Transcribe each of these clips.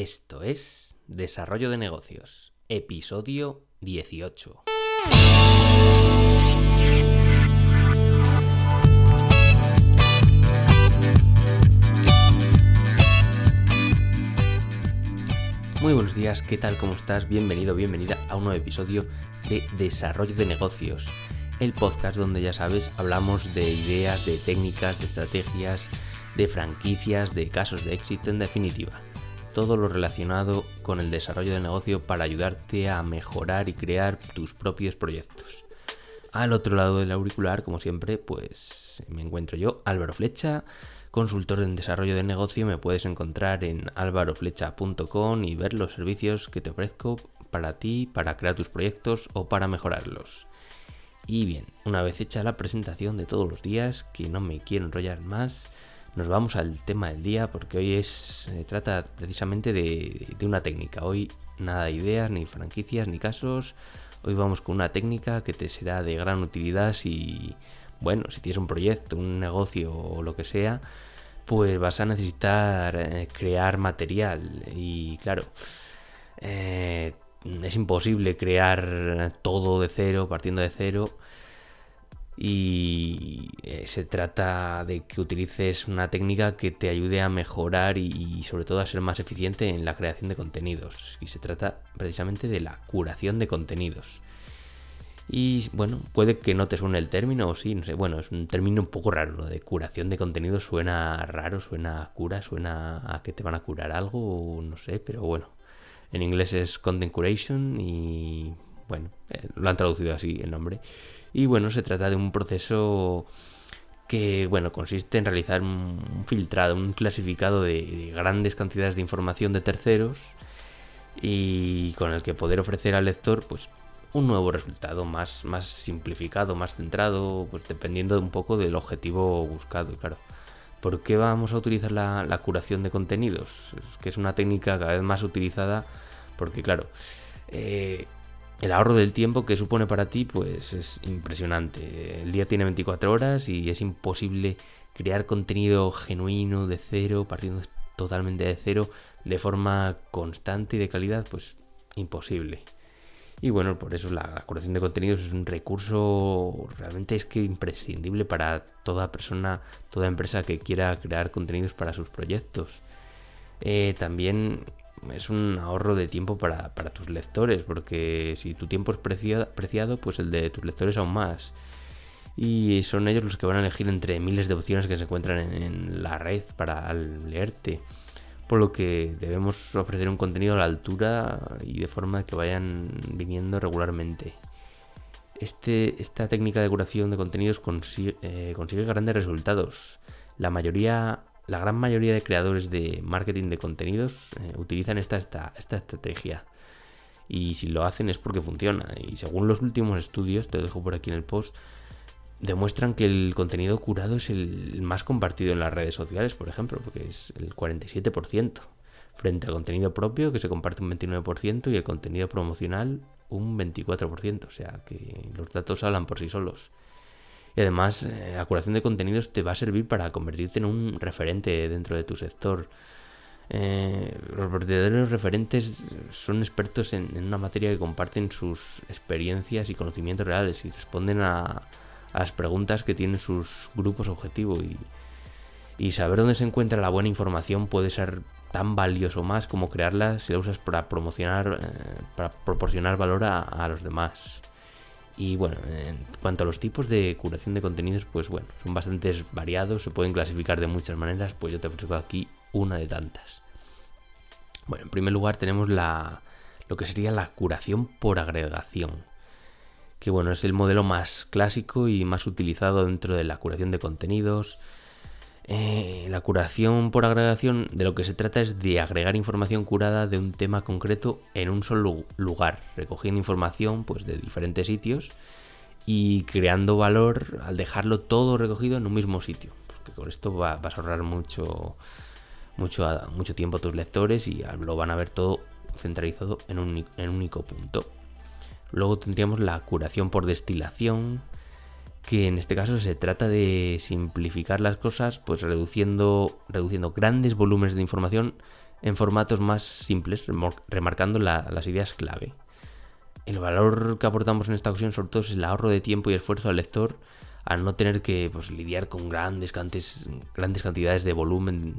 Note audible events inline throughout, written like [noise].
Esto es Desarrollo de Negocios, episodio 18. Muy buenos días, ¿qué tal? ¿Cómo estás? Bienvenido, bienvenida a un nuevo episodio de Desarrollo de Negocios, el podcast donde ya sabes, hablamos de ideas, de técnicas, de estrategias, de franquicias, de casos de éxito en definitiva. Todo lo relacionado con el desarrollo de negocio para ayudarte a mejorar y crear tus propios proyectos. Al otro lado del auricular, como siempre, pues me encuentro yo, Álvaro Flecha, consultor en desarrollo de negocio. Me puedes encontrar en álvaroflecha.com y ver los servicios que te ofrezco para ti, para crear tus proyectos o para mejorarlos. Y bien, una vez hecha la presentación de todos los días, que no me quiero enrollar más, nos vamos al tema del día porque hoy es, se trata precisamente de, una técnica. Hoy nada de ideas, ni franquicias, ni casos. Hoy vamos con una técnica que te será de gran utilidad si, bueno, si tienes un proyecto, un negocio o lo que sea, pues vas a necesitar eh, crear material. Y claro, eh, es imposible crear todo de cero, partiendo de cero. Y eh, se trata de que utilices una técnica que te ayude a mejorar y, sobre todo a ser más eficiente en la creación de contenidos. Y se trata precisamente de la curación de contenidos. Y bueno, puede que no te suene el término o sí, no sé. Bueno, es un término un poco raro. Lo de curación de contenidos suena raro, suena a cura, suena a que te van a curar algo, no sé, pero bueno. En inglés es content curation y bueno, eh, lo han traducido así el nombre. Y bueno, se trata de un proceso que bueno, consiste en realizar un filtrado, un clasificado de, grandes cantidades de información de terceros y con el que poder ofrecer al lector pues un nuevo resultado más, más simplificado, más centrado, pues dependiendo de un poco del objetivo buscado, claro. ¿Por qué vamos a utilizar la, curación de contenidos? que es una técnica cada vez más utilizada porque, claro, eh, el ahorro del tiempo que supone para ti pues es impresionante. El día tiene 24 horas y es imposible crear contenido genuino de cero, partiendo totalmente de cero, de forma constante y de calidad, pues imposible. Y bueno, por eso la curación de contenidos es un recurso realmente es que imprescindible para toda persona, toda empresa que quiera crear contenidos para sus proyectos. Eh, también es un ahorro de tiempo para, tus lectores, porque si tu tiempo es preciado, pues el de tus lectores aún más. Y son ellos los que van a elegir entre miles de opciones que se encuentran en, la red para leerte. Por lo que debemos ofrecer un contenido a la altura y de forma que vayan viniendo regularmente. Este, esta técnica de curación de contenidos consigue, eh, consigue grandes resultados. La mayoría la gran mayoría de creadores de marketing de contenidos eh, utilizan esta, esta, estrategia. Y si lo hacen es porque funciona. Y según los últimos estudios, te dejo por aquí en el post, demuestran que el contenido curado es el más compartido en las redes sociales, por ejemplo, porque es el 47%, frente al contenido propio que se comparte un 29% y el contenido promocional un 24%. O sea que los datos hablan por sí solos. Y además, eh, la curación de contenidos te va a servir para convertirte en un referente dentro de tu sector. Eh, los verdaderos referentes son expertos en, una materia que comparten sus experiencias y conocimientos reales y responden a, las preguntas que tienen sus grupos objetivo. Y, saber dónde se encuentra la buena información puede ser tan valioso más como crearla si la usas para promocionar, eh, para proporcionar valor a los demás. Y bueno, en cuanto a los tipos de curación de contenidos, pues bueno, son bastante variados, se pueden clasificar de muchas maneras, pues yo te ofrezco aquí una de tantas. Bueno, en primer lugar tenemos la, lo que sería la curación por agregación, que bueno, es el modelo más clásico y más utilizado dentro de la curación de contenidos. Eh, la curación por agregación de lo que se trata es de agregar información curada de un tema concreto en un solo lugar, recogiendo información pues, de diferentes sitios y creando valor al dejarlo todo recogido en un mismo sitio. Porque con esto vas a ahorrar mucho, mucho, mucho tiempo a tus lectores y lo van a ver todo centralizado en un, en un único punto. Luego tendríamos la curación por destilación, que en este caso se trata de simplificar las cosas, pues reduciendo, reduciendo grandes volúmenes de información en formatos más simples, remarcando las ideas clave. El valor que aportamos en esta ocasión sobre todo es el ahorro de tiempo y esfuerzo al lector al no tener que pues, lidiar con grandes, grandes cantidades de volumen,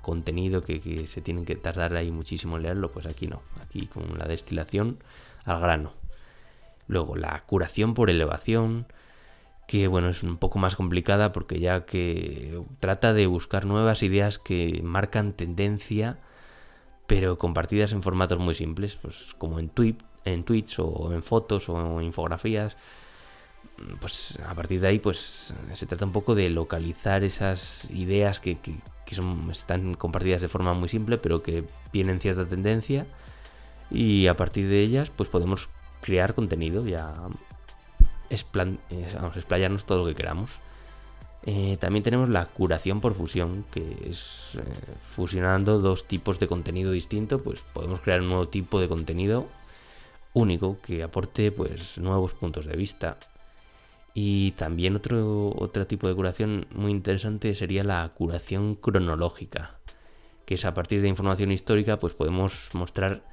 contenido que, se tienen que tardar ahí muchísimo en leerlo, pues aquí no, aquí con la destilación al grano. Luego la curación por elevación, que bueno, es un poco más complicada porque ya que trata de buscar nuevas ideas que marcan tendencia, pero compartidas en formatos muy simples, pues como en, tweet, en tweets o en fotos o en infografías pues a partir de ahí pues se trata un poco de localizar esas ideas que, son, están compartidas de forma muy simple pero que tienen cierta tendencia y a partir de ellas pues podemos crear contenido ya vamos, explayarnos todo lo que queramos. Eh, también tenemos la curación por fusión que es eh, fusionando dos tipos de contenido distinto pues podemos crear un nuevo tipo de contenido único que aporte pues nuevos puntos de vista. Y también otro, otro tipo de curación muy interesante sería la curación cronológica, que es a partir de información histórica, pues podemos mostrar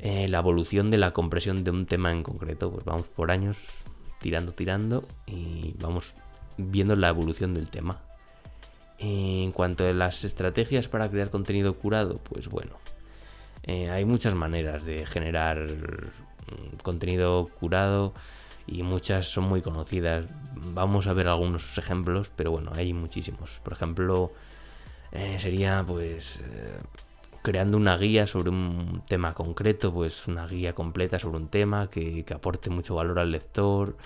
eh, la evolución de la compresión de un tema en concreto. Pues vamos por años tirando, tirando y vamos viendo la evolución del tema. En cuanto a las estrategias para crear contenido curado, pues bueno, eh, hay muchas maneras de generar mm, contenido curado y muchas son muy conocidas. Vamos a ver algunos ejemplos, pero bueno, hay muchísimos. Por ejemplo, eh, sería pues eh, creando una guía sobre un tema concreto, pues una guía completa sobre un tema que, aporte mucho valor al lector.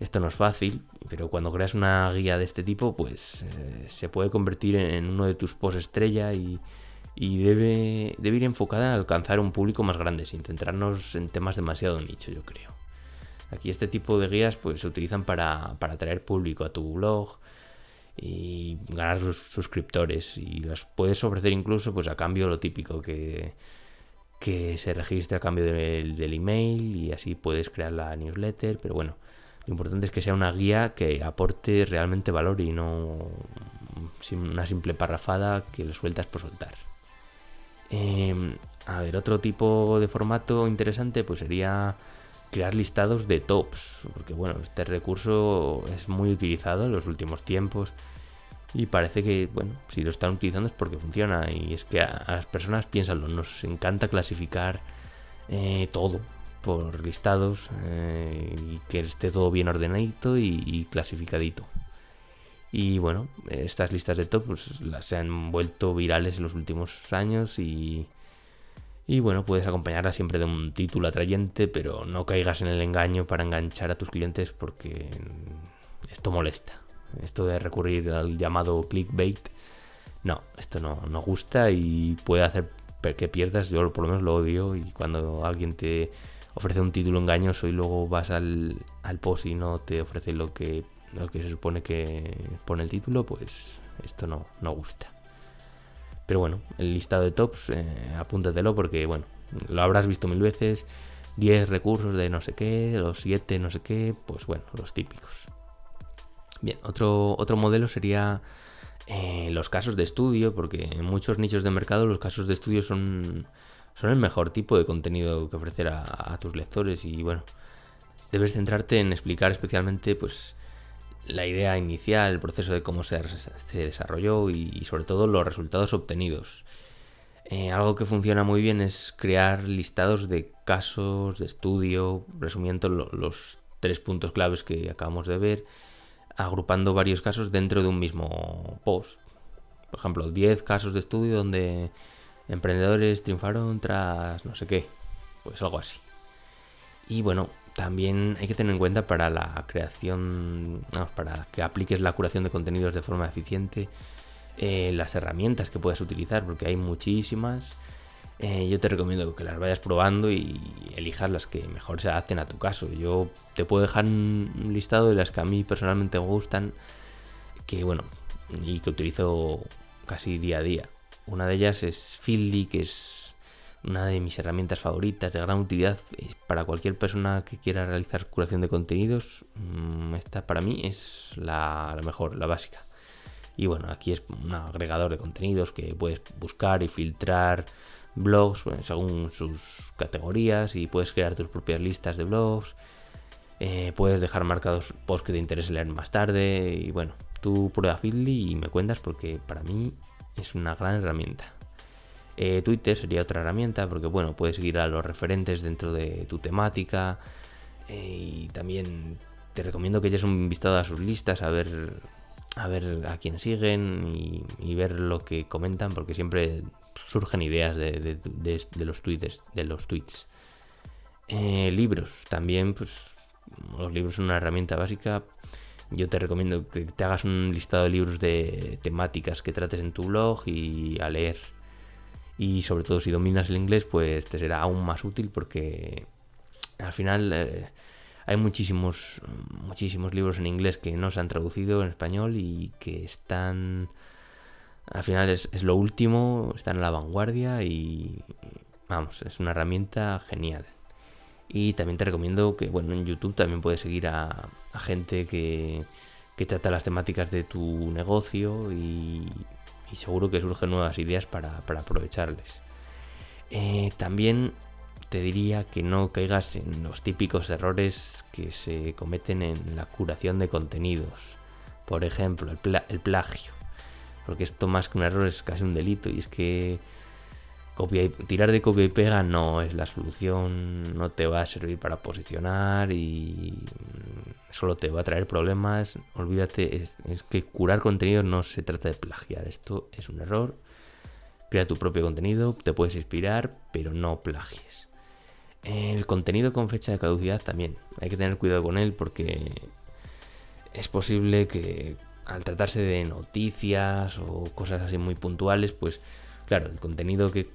Esto no es fácil, pero cuando creas una guía de este tipo, pues eh, se puede convertir en, uno de tus post estrella y, debe, debe ir enfocada a alcanzar un público más grande, sin centrarnos en temas demasiado nicho, yo creo. Aquí este tipo de guías pues, se utilizan para, para atraer público a tu blog y ganar sus suscriptores. Y las puedes ofrecer incluso pues a cambio lo típico que, que se registre a cambio del, del email y así puedes crear la newsletter. Pero bueno lo importante es que sea una guía que aporte realmente valor y no una simple parrafada que le sueltas por soltar. Em, a ver otro tipo de formato interesante pues sería crear listados de tops, porque bueno, este recurso es muy utilizado en los últimos tiempos y parece que, bueno, si lo están utilizando es porque funciona y es que a, las personas, piénsalo, nos encanta clasificar eh, todo por listados eh, y que esté todo bien ordenadito y, clasificadito. Y bueno, estas listas de tops pues, las se han vuelto virales en los últimos años y y bueno, puedes acompañarla siempre de un título atrayente, pero no caigas en el engaño para enganchar a tus clientes porque esto molesta. Esto de recurrir al llamado clickbait, no, esto no, no gusta y puede hacer que pierdas. Yo por lo menos lo odio y cuando alguien te ofrece un título engañoso y luego vas al, al post y no te ofrece lo que, lo que se supone que pone el título, pues esto no, no gusta. Pero bueno, el listado de tops, eh, apúntatelo porque, bueno, lo habrás visto mil veces. 10 recursos de no sé qué, los 7 no sé qué, pues bueno, los típicos. Bien, otro, otro modelo sería eh, los casos de estudio, porque en muchos nichos de mercado los casos de estudio son, son el mejor tipo de contenido que ofrecer a, a tus lectores y bueno, debes centrarte en explicar especialmente pues la idea inicial, el proceso de cómo se, desarrolló y, sobre todo los resultados obtenidos. Eh, algo que funciona muy bien es crear listados de casos de estudio, resumiendo los tres puntos claves que acabamos de ver, agrupando varios casos dentro de un mismo post. Por ejemplo, 10 casos de estudio donde emprendedores triunfaron tras no sé qué. Pues algo así. Y bueno, también hay que tener en cuenta para la creación, para que apliques la curación de contenidos de forma eficiente, eh, las herramientas que puedas utilizar, porque hay muchísimas. Eh, yo te recomiendo que las vayas probando y elijas las que mejor se adapten a tu caso. Yo te puedo dejar un listado de las que a mí personalmente me gustan, que bueno, y que utilizo casi día a día. Una de ellas es Feedly, que es una de mis herramientas favoritas de gran utilidad para cualquier persona que quiera realizar curación de contenidos. Mm, esta para mí es la, mejor, la básica. Y bueno, aquí es un agregador de contenidos que puedes buscar y filtrar blogs según sus categorías y puedes crear tus propias listas de blogs. Eh, puedes dejar marcados posts que te interese leer más tarde. Y bueno, tú prueba Feedly y me cuentas porque para mí es una gran herramienta. Eh, Twitter sería otra herramienta porque bueno, puedes seguir a los referentes dentro de tu temática eh, y también te recomiendo que eches un vistazo a sus listas a ver a ver a quién siguen y, ver lo que comentan porque siempre surgen ideas de, los tweets de los tweets. Eh, libros también pues los libros son una herramienta básica. Yo te recomiendo que te hagas un listado de libros de temáticas que trates en tu blog y a leer y sobre todo si dominas el inglés pues te será aún más útil porque al final eh, hay muchísimos muchísimos libros en inglés que no se han traducido en español y que están al final es, lo último están en la vanguardia y vamos es una herramienta genial. Y también te recomiendo que bueno en YouTube también puedes seguir a, gente que, que trata las temáticas de tu negocio y, y seguro que surgen nuevas ideas para, aprovecharles. Eh, también te diría que no caigas en los típicos errores que se cometen en la curación de contenidos. Por ejemplo, el, plagio. Porque esto más que un error es casi un delito. Y es que tirar de copia y pega no es la solución. No te va a servir para posicionar y solo te va a traer problemas. Olvídate, es, que curar contenido no se trata de plagiar. Esto es un error. Crea tu propio contenido, te puedes inspirar, pero no plagies. El contenido con fecha de caducidad también. Hay que tener cuidado con él porque es posible que al tratarse de noticias o cosas así muy puntuales, pues claro, el contenido que,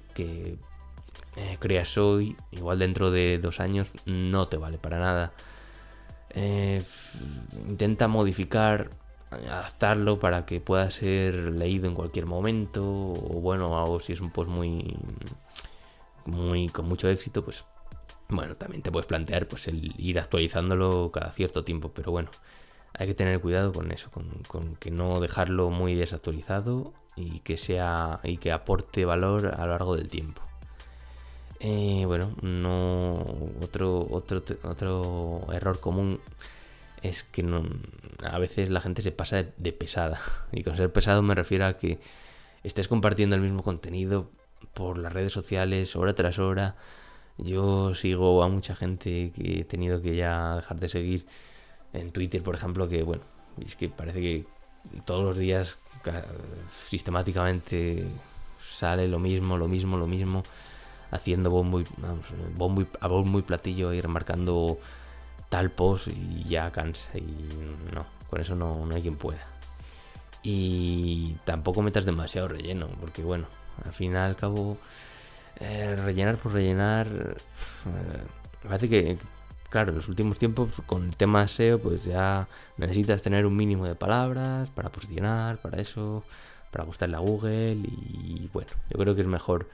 eh, creas hoy, igual dentro de dos años, no te vale para nada. Eh, intenta modificar, adaptarlo para que pueda ser leído en cualquier momento. O bueno, o si es un post muy, muy con mucho éxito, pues bueno, también te puedes plantear pues el ir actualizándolo cada cierto tiempo. Pero bueno, hay que tener cuidado con eso, con, con que no dejarlo muy desactualizado y que sea y que aporte valor a lo largo del tiempo. Eh, bueno, no otro, error común es que a veces la gente se pasa de, pesada. [laughs] Y con ser pesado me refiero a que estés compartiendo el mismo contenido por las redes sociales hora tras hora. Yo sigo a mucha gente que he tenido que ya dejar de seguir en Twitter, por ejemplo, que bueno, es que parece que todos los días sistemáticamente sale lo mismo, lo mismo, lo mismo haciendo bombo y, bombo a bombo y platillo ir marcando tal post y ya cansa y no, con eso no, hay quien pueda. Y tampoco metas demasiado relleno, porque bueno, al fin y al cabo, eh, rellenar por rellenar, eh, parece que, claro, en los últimos tiempos con el tema SEO, pues ya necesitas tener un mínimo de palabras para posicionar, para eso, para gustarle a Google y bueno, yo creo que es mejor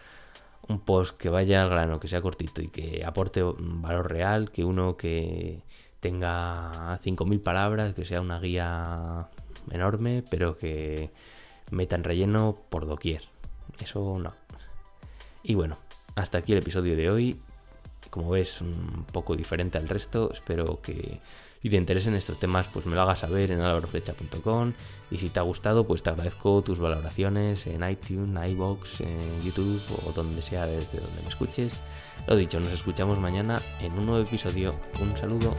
un post que vaya al grano, que sea cortito y que aporte valor real, que uno que tenga 5.000 palabras, que sea una guía enorme, pero que meta en relleno por doquier. Eso no. Y bueno, hasta aquí el episodio de hoy. Como ves, un poco diferente al resto. Espero que si te interesen estos temas, pues me lo hagas saber en alabroflecha.com. Y si te ha gustado, pues te agradezco tus valoraciones en iTunes, iBox, en YouTube o donde sea desde donde me escuches. Lo dicho, nos escuchamos mañana en un nuevo episodio. Un saludo.